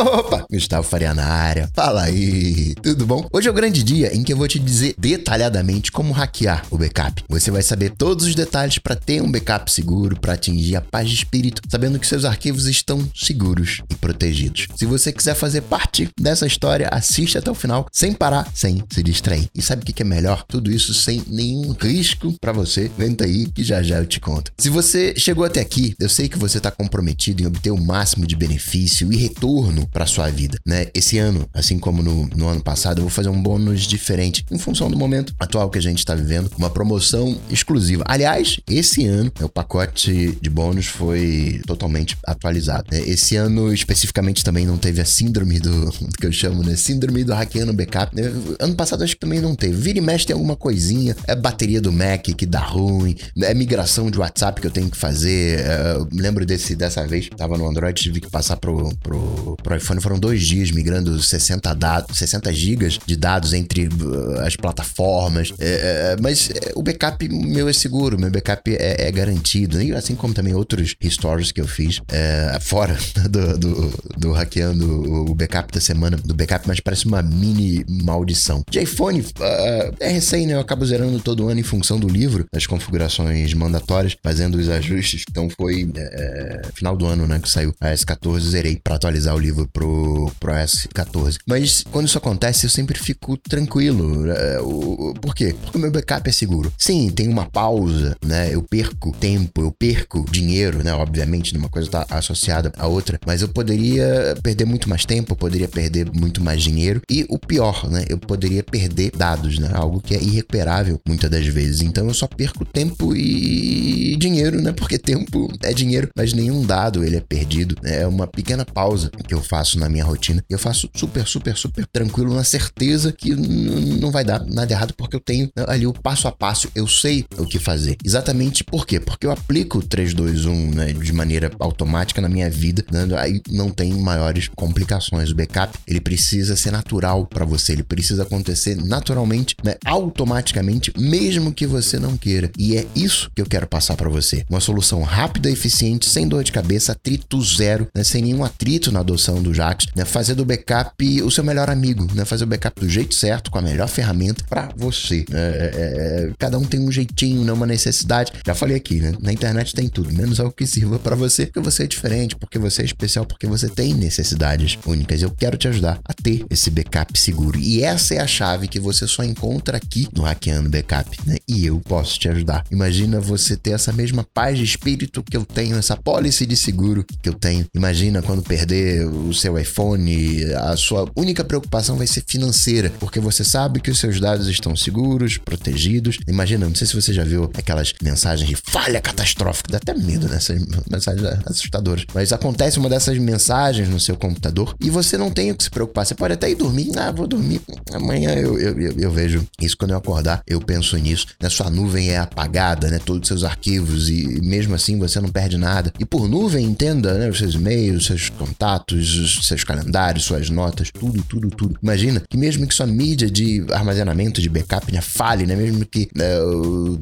Opa, Gustavo Faria na área. Fala aí, tudo bom? Hoje é o grande dia em que eu vou te dizer detalhadamente como hackear o backup. Você vai saber todos os detalhes para ter um backup seguro, para atingir a paz de espírito, sabendo que seus arquivos estão seguros e protegidos. Se você quiser fazer parte dessa história, assiste até o final, sem parar, sem se distrair. E sabe o que é melhor? Tudo isso sem nenhum risco para você. Venta aí que já já eu te conto. Se você chegou até aqui, eu sei que você está comprometido em obter o máximo de benefício e retorno para sua vida, né? Esse ano, assim como no, no ano passado, eu vou fazer um bônus diferente em função do momento atual que a gente está vivendo, uma promoção exclusiva. Aliás, esse ano o pacote de bônus foi totalmente atualizado. Né? Esse ano especificamente também não teve a síndrome do, que eu chamo, né? Síndrome do hackeando backup. Né? Ano passado acho que também não teve. Vira e mexe tem alguma coisinha, é bateria do Mac que dá ruim, é migração de WhatsApp que eu tenho que fazer. É, lembro desse dessa vez, tava no Android, tive que passar pro, pro, pro iPhone, foram dois dias migrando 60 dados, 60 gigas de dados entre uh, as plataformas. É, é, mas é, o backup meu é seguro, meu backup é, é garantido, e assim como também outros restores que eu fiz é, fora do, do, do, hackeando o backup da semana do backup, mas parece uma mini maldição. De iPhone, uh, é recém, né? Eu acabo zerando todo ano em função do livro, das configurações mandatórias, fazendo os ajustes. Então foi é, final do ano, né, que saiu a S14, zerei para atualizar o livro pro, pro S14. Mas quando isso acontece, eu sempre fico tranquilo. É, o, por quê? Porque o meu backup é seguro. Sim, tem uma pausa, né? Eu perco tempo, eu perco dinheiro, né? Obviamente, uma coisa está associada à outra, mas eu poderia perder muito mais tempo, eu poderia perder muito mais dinheiro e o pior, né? Eu poderia perder dados, né? Algo que é irrecuperável muitas das vezes. Então eu só perco tempo e dinheiro, né? Porque tempo é dinheiro, mas nenhum dado ele é perdido. É uma pequena pausa que eu faço na minha rotina. Eu faço super, super, super tranquilo, na certeza que não vai dar nada errado, porque eu tenho ali o passo a passo, eu sei o que fazer. Exatamente por quê? Porque eu aplico o 321 né, de maneira automática na minha vida, né, aí não tem maiores complicações. O backup ele precisa ser natural para você, ele precisa acontecer naturalmente, né, automaticamente, mesmo que você não queira. E é isso que eu quero passar para você. Uma solução rápida, eficiente, sem dor de cabeça, atrito zero, né, sem nenhum atrito na adoção do Jax, né, fazer do backup o seu melhor amigo, né, fazer o backup do jeito certo, com a melhor ferramenta para você. É, é, é, cada um tem um jeitinho, né, uma necessidade. Já falei aqui, né, na internet tem tudo, menos algo que sirva para você, porque você é diferente, porque você é especial, porque você tem necessidades únicas. Eu quero te ajudar a ter esse backup seguro. E essa é a chave que você só encontra aqui no Hackeando Backup, né? E eu posso te ajudar. Imagina você ter essa mesma paz de espírito que eu tenho, essa policy de seguro que eu tenho. Imagina quando perder o seu iPhone, a sua única preocupação vai ser financeira, porque você sabe que os seus dados estão seguros, protegidos. Imagina, não sei se você já viu aquelas mensagens de falha catastrófica, dá até medo nessas mensagens assustadoras. Mas acontece uma dessas mensagens no seu computador e você não tem o que se preocupar. Você pode até ir dormir, ah, vou dormir, amanhã eu, eu, eu, eu vejo isso quando eu acordar, eu penso nisso. Né? Sua nuvem é apagada, né? Todos os seus arquivos e mesmo assim você não perde nada. E por nuvem, entenda, né? Os seus e-mails, seus contatos, os seus calendários, suas notas, tudo, tudo, tudo. Imagina que mesmo que sua mídia de armazenamento, de backup, né, né? Mesmo que né,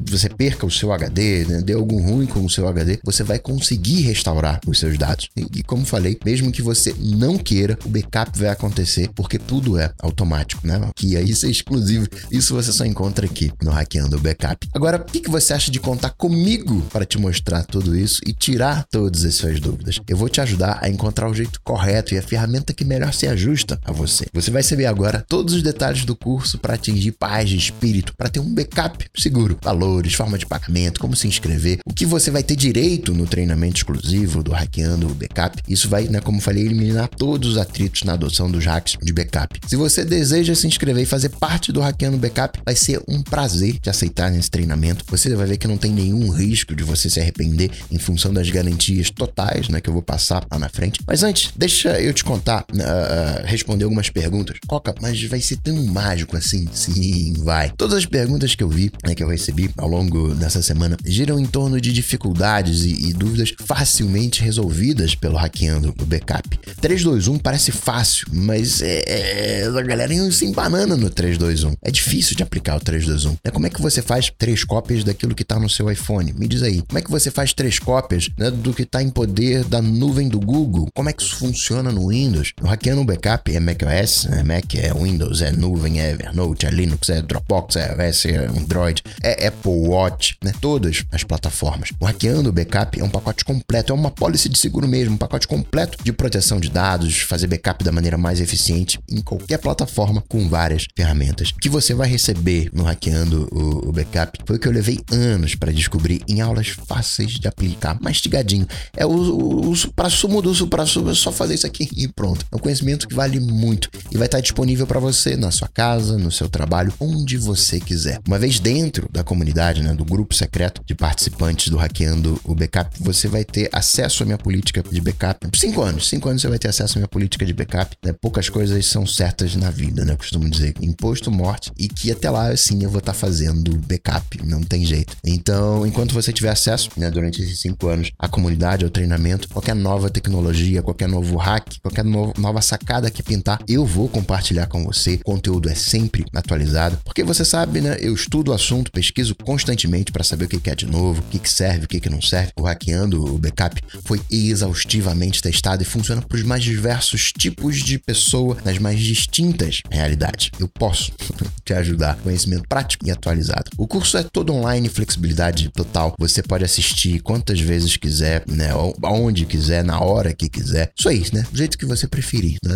você perca o seu HD, né, dê algum ruim com o seu HD, você vai conseguir restaurar os seus dados. E, e como falei, mesmo que você não queira, o backup vai acontecer porque tudo é automático, né? Que isso é exclusivo. Isso você só encontra aqui no Hackeando o Backup. Agora, o que, que você acha de contar comigo para te mostrar tudo isso e tirar todas as suas dúvidas? Eu vou te ajudar a encontrar o jeito correto e a ferramenta que melhor se ajusta a você. Você vai saber agora todos os detalhes do curso para atingir paz de espírito, para ter um backup seguro, valores, forma de pagamento, como se inscrever, o que você vai ter direito no treinamento exclusivo do Hackeando o Backup. Isso vai, né, como falei, eliminar todos os atritos na adoção dos hacks de backup. Se você deseja se inscrever e fazer parte do Hackeando Backup, vai ser um prazer te aceitar nesse treinamento. Você vai ver que não tem nenhum risco de você se arrepender em função das garantias totais, né, que eu vou passar lá na frente. Mas antes, deixa eu te contar, uh, responder algumas perguntas. Coca, mas vai ser tão mágico assim? Sim, vai. Todas as perguntas que eu vi, né, que eu recebi ao longo dessa semana, giram em torno de dificuldades e, e dúvidas facilmente resolvidas pelo Hackeando o Backup. 321 parece fácil, mas é, é, a galera se embanana no 321. É difícil de aplicar o 321. É como é que você faz três cópias daquilo que está no seu iPhone? Me diz aí. Como é que você faz três cópias né, do que está em poder da nuvem do Google? Como é que isso funciona no Windows. O hackeando o backup é macOS, é Mac, é Windows, é nuvem, é Evernote, é Linux, é Dropbox, é iOS, é Android, é Apple Watch, né? Todas as plataformas. O hackeando o backup é um pacote completo, é uma policy de seguro mesmo, um pacote completo de proteção de dados, fazer backup da maneira mais eficiente em qualquer plataforma com várias ferramentas. Que você vai receber no hackeando o, o backup foi o que eu levei anos para descobrir em aulas fáceis de aplicar, mastigadinho. É o, o, o supra-sumo do supra-sumo, é só fazer isso aqui e pronto. É um conhecimento que vale muito e vai estar disponível para você na sua casa, no seu trabalho, onde você quiser. Uma vez dentro da comunidade, né, do grupo secreto de participantes do Hackeando o Backup, você vai ter acesso à minha política de backup. Cinco anos, cinco anos você vai ter acesso à minha política de backup. Né? Poucas coisas são certas na vida, né? Eu costumo dizer imposto, morte e que até lá, sim, eu vou estar fazendo backup, não tem jeito. Então, enquanto você tiver acesso, né, durante esses cinco anos, à comunidade, ao treinamento, qualquer nova tecnologia, qualquer novo hack, qualquer no nova sacada que pintar, eu vou compartilhar com você. O conteúdo é sempre atualizado, porque você sabe, né? Eu estudo o assunto, pesquiso constantemente para saber o que é de novo, o que serve, o que não serve. O hackeando o backup foi exaustivamente testado e funciona para os mais diversos tipos de pessoa nas mais distintas realidades. Eu posso te ajudar. Conhecimento prático e atualizado. O curso é todo online, flexibilidade total. Você pode assistir quantas vezes quiser, né? Aonde quiser, na hora que quiser. Isso aí, né? Do jeito que você preferir. Né?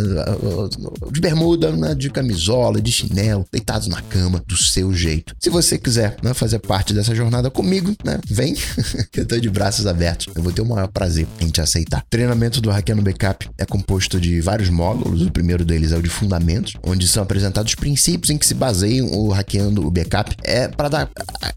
De bermuda, né? de camisola, de chinelo, deitados na cama, do seu jeito. Se você quiser né, fazer parte dessa jornada comigo, né? Vem, que eu tô de braços abertos. Eu vou ter o maior prazer em te aceitar. O treinamento do Hackeando Backup é composto de vários módulos. O primeiro deles é o de fundamentos, onde são apresentados os princípios em que se baseiam o Hackeando o Backup. É para dar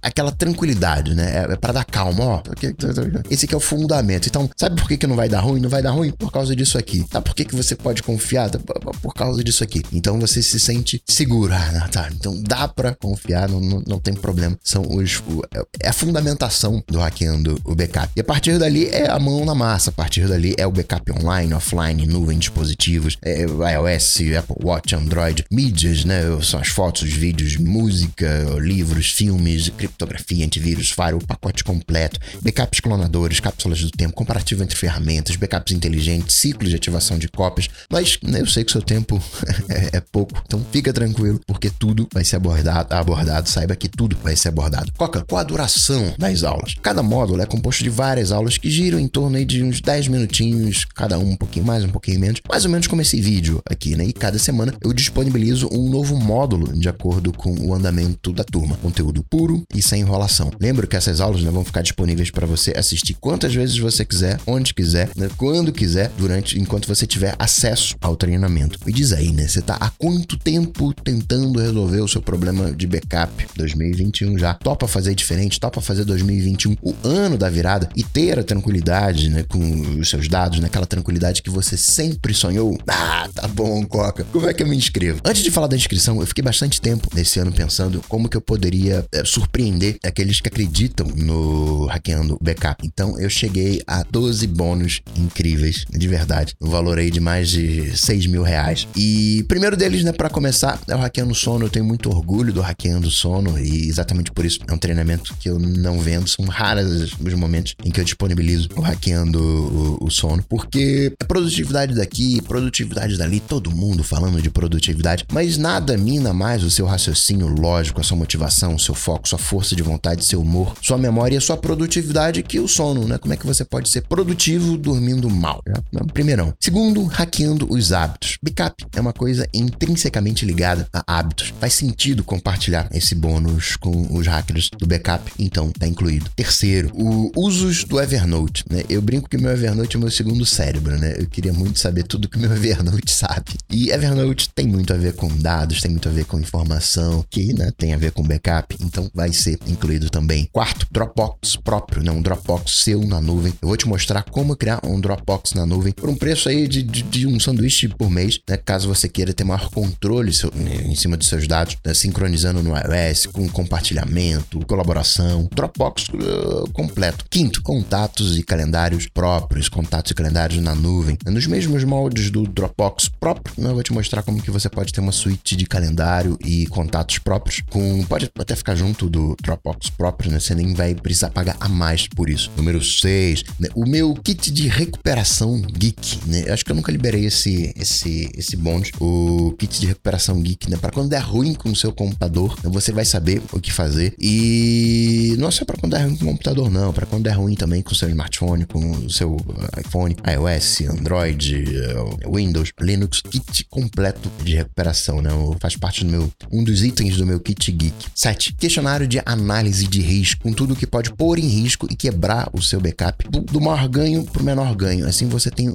aquela tranquilidade, né? É para dar calma, ó. Esse aqui é o fundamento. Então, sabe por que, que não vai dar ruim? Não vai dar ruim por causa disso aqui. Sabe por que, que você pode confiar? Por causa disso aqui. Então você se sente seguro. Ah, tá. Então dá para confiar, não, não, não, tem problema. São os. O, é a fundamentação do hackeando o backup. E a partir dali é a mão na massa. A partir dali é o backup online, offline, nuvem, dispositivos, é iOS, Apple Watch, Android, mídias, né? São as fotos, os vídeos, música, livros, filmes, criptografia, antivírus, firewall, pacote completo, backups clonadores, cápsulas do tempo, comparativo entre ferramentas, backups inteligentes, ciclos de ativação de cópias. Mas eu sei que o seu tempo é, é, pouco, então fica tranquilo, porque tudo vai ser abordado, abordado. Saiba que tudo vai ser abordado. Coca, qual a duração das aulas? Cada módulo é composto de várias aulas que giram em torno de uns 10 minutinhos, cada um um pouquinho mais, um pouquinho menos, mais ou menos como esse vídeo aqui, né? E cada semana eu disponibilizo um novo módulo de acordo com o andamento da turma. Conteúdo puro e sem enrolação. Lembro que essas aulas né, vão ficar disponíveis para você assistir quantas vezes você quiser, onde quiser, né, quando quiser, durante enquanto você tiver acesso ao treinamento. Me diz aí, né? Você tá há quanto tempo tentando resolver o seu problema de backup? 2021 já. Topa fazer diferente, topa fazer 2021 o ano da virada e ter a tranquilidade, né, com os seus dados, né, tranquilidade que você sempre sonhou. Ah, tá bom, Coca. Como é que eu me inscrevo? Antes de falar da inscrição, eu fiquei bastante tempo nesse ano pensando como que eu poderia é, surpreender aqueles que acreditam no hackeando backup. Então eu cheguei a 12 bônus incríveis, de verdade. No valor aí de mais de 6 mil reais. E primeiro deles, né, para começar, é o hackeando sono. Eu tenho muito orgulho do hackeando sono e exatamente por isso é um treinamento que eu não vendo. São raros os momentos em que eu disponibilizo o hackeando o, o sono, porque a produtividade daqui, produtividade dali, todo mundo falando de produtividade, mas nada mina mais o seu raciocínio lógico, a sua motivação, o seu foco, sua força de vontade, seu humor, sua memória e sua produtividade que o sono, né? Como é que você pode ser produtivo dormindo mal? Né? Primeirão. Segundo, hackeando os hábitos. Backup é uma coisa intrinsecamente ligada a hábitos. Faz sentido compartilhar esse bônus com os hackers do backup, então tá incluído. Terceiro, o usos do Evernote, né? Eu brinco que meu Evernote é meu segundo cérebro, né? Eu queria muito saber tudo que meu Evernote sabe. E Evernote tem muito a ver com dados, tem muito a ver com informação, que né, tem a ver com backup, então vai ser incluído também. Quarto, Dropbox próprio, né? Um Dropbox seu na nuvem. Eu vou te mostrar como criar um Dropbox na nuvem por um preço aí de, de, de um sanduíche por mês, né? Caso você queira ter maior controle seu, né, em cima dos seus dados, né? sincronizando no iOS, com compartilhamento, colaboração, Dropbox uh, completo. Quinto, contatos e calendários próprios, contatos e calendários na nuvem. Nos mesmos moldes do Dropbox próprio, né? eu vou te mostrar como que você pode ter uma suíte de calendário e contatos próprios, com pode até ficar junto do Dropbox próprio, né? Você nem vai precisar pagar a mais por isso. Número 6, né? o meu kit de recuperação geek, né? Eu acho que eu nunca liberei esse esse esse bônus, o kit de recuperação geek, né? Para quando der ruim com o seu computador, né? você vai saber o que fazer. E não é só para quando der ruim com o computador não, para quando der ruim também com o seu smartphone, com o seu iPhone, iOS, Android, eh, Windows, Linux, kit completo de recuperação, né? Faz parte do meu um dos itens do meu kit geek. 7. Questionário de análise de risco, com tudo que pode pôr em risco e quebrar o seu backup do, maior ganho para o menor ganho. Assim você tem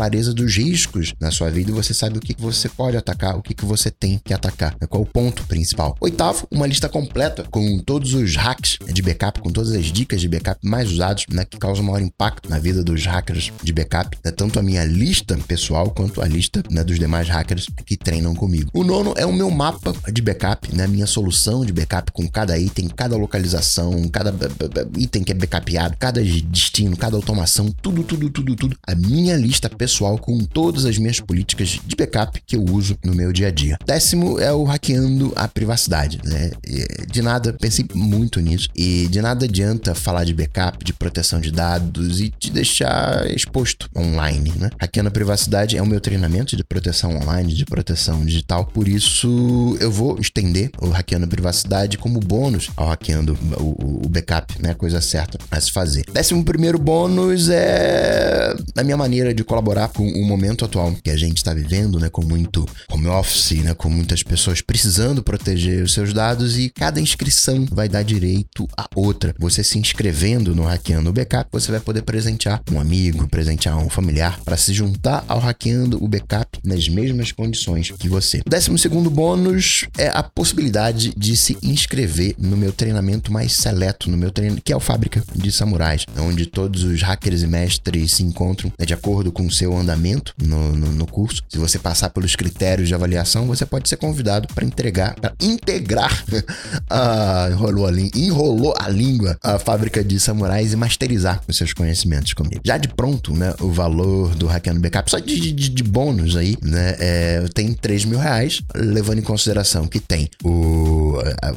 clareza dos riscos na sua vida e você sabe o que, você pode atacar, o que, que você tem que atacar, né? qual o ponto principal. Oitavo, uma lista completa com todos os hacks de backup, com todas as dicas de backup mais usados, né, que causam maior impacto na vida dos hackers de backup, né, tanto a minha lista pessoal quanto a lista né, dos demais hackers que treinam comigo. O nono é o meu mapa de backup, né, minha solução de backup com cada item, cada localização, cada item que é backupeado, cada destino, cada automação, tudo, tudo, tudo, tudo. A minha lista pessoal com todas as minhas políticas de backup que eu uso no meu dia a dia. Décimo é o hackeando a privacidade, né? De nada, pensei muito nisso e de nada adianta falar de backup, de proteção de dados e te deixar exposto online, né? Hackeando a privacidade é o meu treinamento de proteção online, de proteção digital, por isso eu vou estender o hackeando a privacidade como bônus ao hackeando o, o backup, né? Coisa certa a se fazer. Décimo primeiro bônus é a minha maneira de colaborar com o momento atual que a gente está vivendo, né? Com muito home office, né? Com muitas pessoas precisando proteger os seus dados e cada inscrição vai dar direito a outra. Você se inscrevendo no Hackeando o Backup, você vai poder presentear um amigo, presentear um familiar para se juntar ao Hackeando o Backup nas mesmas condições que você. O décimo segundo bônus é a possibilidade de se inscrever no meu treinamento mais seleto, no meu treino, que é o Fábrica de Samurais, onde todos os hackers e mestres se encontram né, de acordo com o seu andamento no, no, no curso. Se você passar pelos critérios de avaliação, você pode ser convidado para entregar, para integrar a enrolou a, enrolou a língua a fábrica de samurais e masterizar os seus conhecimentos comigo. Já de pronto, né, o valor do Hackeando Backup, só de, de, de bônus aí, né, é, tem 3 mil reais, levando em consideração que tem o, a,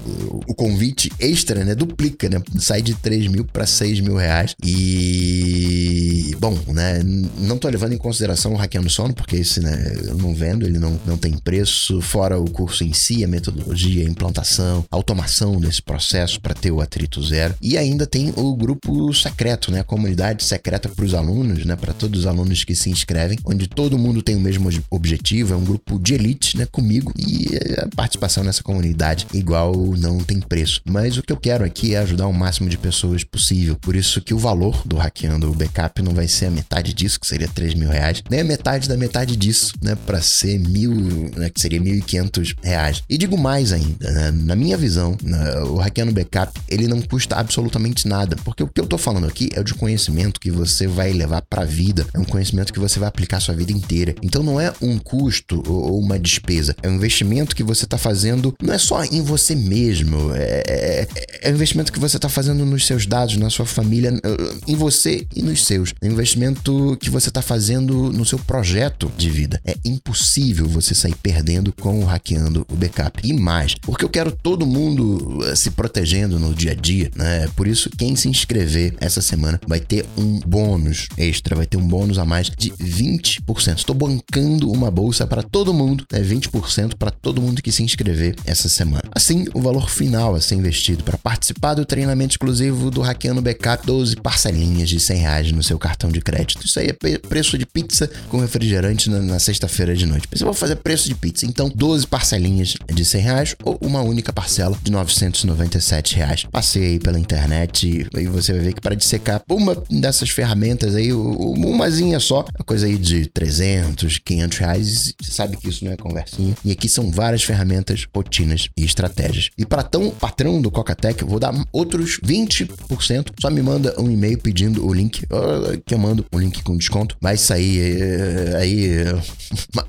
o convite extra, né, duplica, né, sai de 3 mil para 6 mil reais e, bom, né, não tô levando em consideração o Hackeando Sono, porque esse, né, eu não vendo, ele não, não tem preço, fora o curso em si, a metodologia, a implantação, a automação desse processo para ter o atrito zero. E ainda tem o grupo secreto, né? A comunidade secreta para os alunos, né? Para todos os alunos que se inscrevem, onde todo mundo tem o mesmo objetivo, é um grupo de elite, né? Comigo e a participação nessa comunidade igual não tem preço. Mas o que eu quero aqui é ajudar o máximo de pessoas possível. Por isso que o valor do hackeando o backup não vai ser a metade disso, que seria 3 mil reais, a metade da metade disso, né? Para ser mil, né? Que seria 1.500 reais. E digo mais ainda, né? na minha visão, né? o hackeando backup, ele não custa absolutamente nada, porque o que eu tô falando aqui é de conhecimento que você vai levar para a vida, é um conhecimento que você vai aplicar a sua vida inteira. Então não é um custo ou uma despesa, é um investimento que você tá fazendo não é só em você mesmo, é, é, é um investimento que você tá fazendo nos seus dados, na sua família, em você e nos seus. É um investimento que você tá fazendo no seu projeto de vida. É impossível você sair perdendo com o hackeando o backup. E mais, porque eu quero todo mundo eh, se protegendo no dia a dia, né? Por isso, quem se inscrever essa semana vai ter um bônus extra, vai ter um bônus a mais de 20%. Estou bancando uma bolsa para todo mundo, né? 20% para todo mundo que se inscrever essa semana. Assim, o valor final a ser investido para participar do treinamento exclusivo do Hackeando Backup, 12 parcelinhas de 100 reais no seu cartão de crédito. Isso aí é preço de pizza com refrigerante na, na sexta-feira de noite. Eu vou fazer preço de pizza, então 12 parcelinhas de 100 reais ou uma única parcela de 997 reais. Passei aí pela internet e você vai ver que para dissecar uma dessas ferramentas aí, umazinha só, é coisa aí de 300, 500 reais. Você sabe que isso não é conversinha. E aqui são várias ferramentas, rotinas e estratégias. E para tão patrão do Cocatec, vou dar outros 20%. Só me manda um e-mail pedindo o link, que eu mando um link com desconto. Vai sair é, aí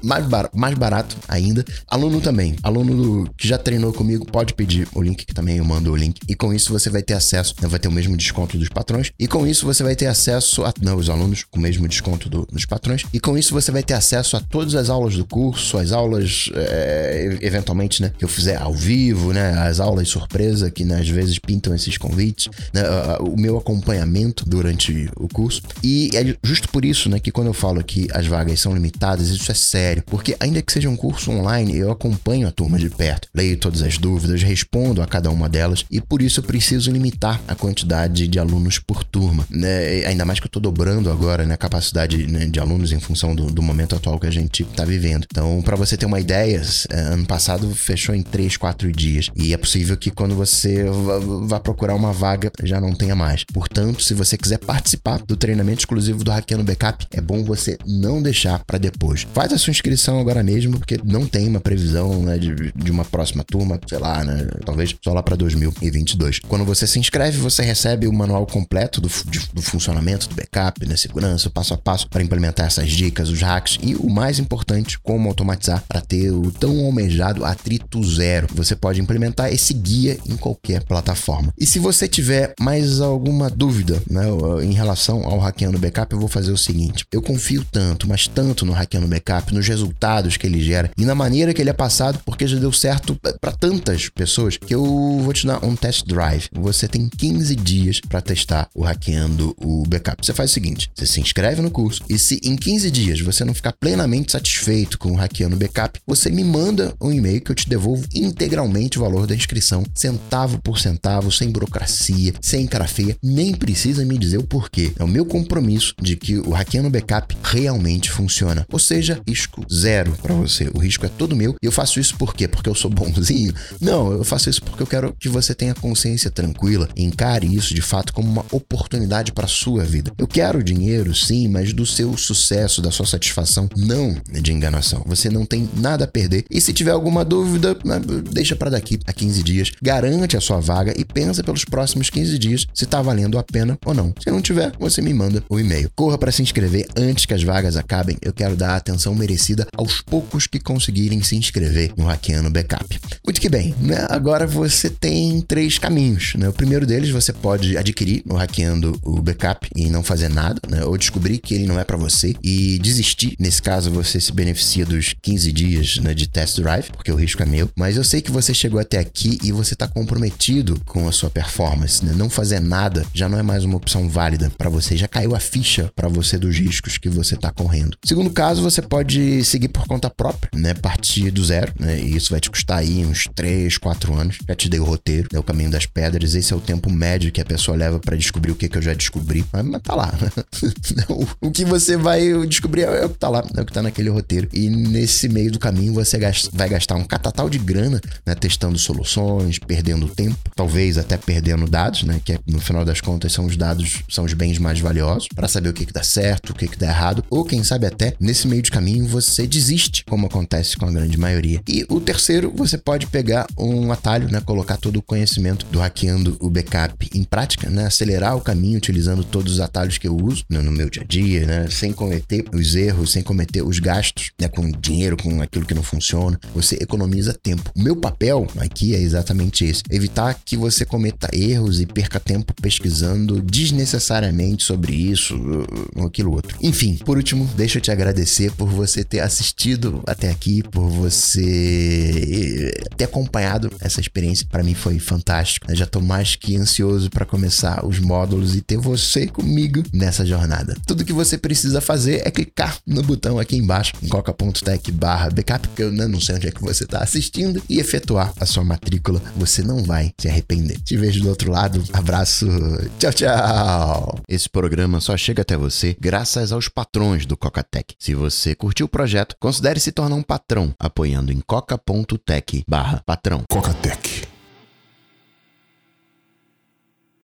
mais, bar mais barato ainda. Aluno também. Aluno que já treinou comigo pode pedir o link, que também eu mando o link. E com isso você vai ter acesso, né, vai ter o mesmo desconto dos patrões. E com isso você vai ter acesso a. Não, os alunos com o mesmo desconto do, dos patrões. E com isso você vai ter acesso a todas as aulas do curso, as aulas, é, eventualmente, né, que eu fizer ao vivo, né, as aulas surpresa, que né, às vezes pintam esses convites, né, o meu acompanhamento durante o curso. E é justo por isso, né, que quando eu falo que as vagas são limitadas, isso é sério, porque ainda que seja um curso online, eu acompanho a turma de perto, leio todas as dúvidas, respondo a cada uma delas e por isso eu preciso limitar a quantidade de alunos por turma, né? Ainda mais que eu estou dobrando agora né, a capacidade né, de alunos em função do, do, momento atual que a gente está vivendo. Então, para você ter uma ideia, é, ano passado fechou em 3, 4 dias e é possível que quando você vá procurar uma vaga já não tenha mais. Portanto, se você quiser participar do treinamento exclusivo do Hackeando Backup, é bom você não deixar para depois. Faz a sua inscrição agora mesmo, porque não tem uma previsão né, de, de uma próxima turma, sei lá, né, talvez só lá para 2022. Quando você se inscreve, você recebe o manual completo do, de, do funcionamento do backup, né, segurança, passo a passo para implementar essas dicas, os hacks e o mais importante, como automatizar para ter o tão almejado atrito zero. Você pode implementar esse guia em qualquer plataforma. E se você tiver mais alguma dúvida né, em relação ao hackeando backup, eu vou fazer o seguinte: eu confio tanto, mas tanto no hackeando backup, nos resultados que ele gera e na maneira que ele é passado, porque já deu certo para tantas pessoas que eu vou te dar um test drive. Você tem 15 dias para testar o hackeando o backup. Você faz o seguinte: você se inscreve no curso e se em 15 dias você não ficar plenamente satisfeito com o hackeando backup, você me manda um e-mail que eu te devolvo integralmente o valor da inscrição, centavo por centavo, sem burocracia, sem cara feia, nem precisa me dizer o porquê. É o meu compromisso de que o hackeando backup realmente funciona. Ou seja, risco zero para você. O risco é todo meu e eu faço isso por quê? Porque eu sou bonzinho? Não, eu faço isso porque eu quero que você tenha consciência tranquila, encare isso de fato como uma oportunidade para sua vida. Eu quero dinheiro, sim, mas do seu sucesso, da sua satisfação, não de enganação. Você não tem nada a perder. E se tiver alguma dúvida, né, deixa para daqui a 15 dias, garante a sua vaga e pensa pelos próximos 15 dias se tá valendo a pena ou não. Se não tiver, você me manda o um e-mail. Corra para se inscrever antes que as vagas acabem. Eu quero dar a atenção merecida aos poucos que conseguirem se inscrever no Hackeando Backup. Muito que bem, né? Agora você tem três caminhos, né? O primeiro deles você pode adquirir no Hackeando o Backup e não fazer nada, né? Ou descobrir que ele não é para você e desistir. Nesse caso, você se beneficia dos 15 dias né, de test drive, porque o risco é meu. Mas eu sei que você chegou até aqui e você está comprometido com a sua performance. Né? Não fazer nada já não é mais uma opção válida para você. Já caiu a ficha para você dos riscos que você está correndo. Segundo caso, você pode seguir por conta própria, né? Partir do zero, né? E isso vai te custar aí uns 3, 4 anos. Já te dei o roteiro, né? o caminho das pedras. Esse é o tempo médio que a pessoa leva para descobrir o que, que eu já descobri. Mas, tá lá. o, o que você vai descobrir é o que tá lá, é o que tá naquele roteiro. E nesse meio do caminho você vai gastar um catatal de grana, né? Testando soluções, perdendo tempo, talvez até perdendo dados, né? Que é, no final das contas são os dados, são os bens mais valiosos, para saber o que, que dá certo, o que, que dá errado. Ou quem sabe até nesse meio de caminho você desiste, como acontece com a grande maioria. E o terceiro, você pode pegar um atalho, né? Colocar todo o conhecimento do hackeando o backup em prática, né? Acelerar o caminho utilizando todos os atalhos que eu uso no, no meu dia a dia, né? Sem cometer os erros, sem cometer os gastos, né? Com dinheiro, com aquilo que não funciona. Você economiza tempo. O meu papel aqui é exatamente esse: evitar que você cometa erros e perca tempo pesquisando desnecessariamente sobre isso ou aquilo outro. Enfim, por último, deixa eu te agradecer por você ter assistido até aqui, por você ter acompanhado essa experiência. Para mim foi fantástico. Eu já tô mais que ansioso para começar os módulos e ter você comigo nessa jornada. Tudo que você precisa fazer é clicar no botão aqui embaixo, em coca.tech barra backup, porque eu não sei onde é que você está assistindo, e efetuar a sua matrícula. Você não vai se arrepender. Te vejo do outro lado. Abraço. Tchau, tchau. Esse programa só chega até você graças aos patrões do Cocatec. Se você curtiu o projeto, considere se tornar um patrão apoiando em coca.tech barra patrão. Cocatec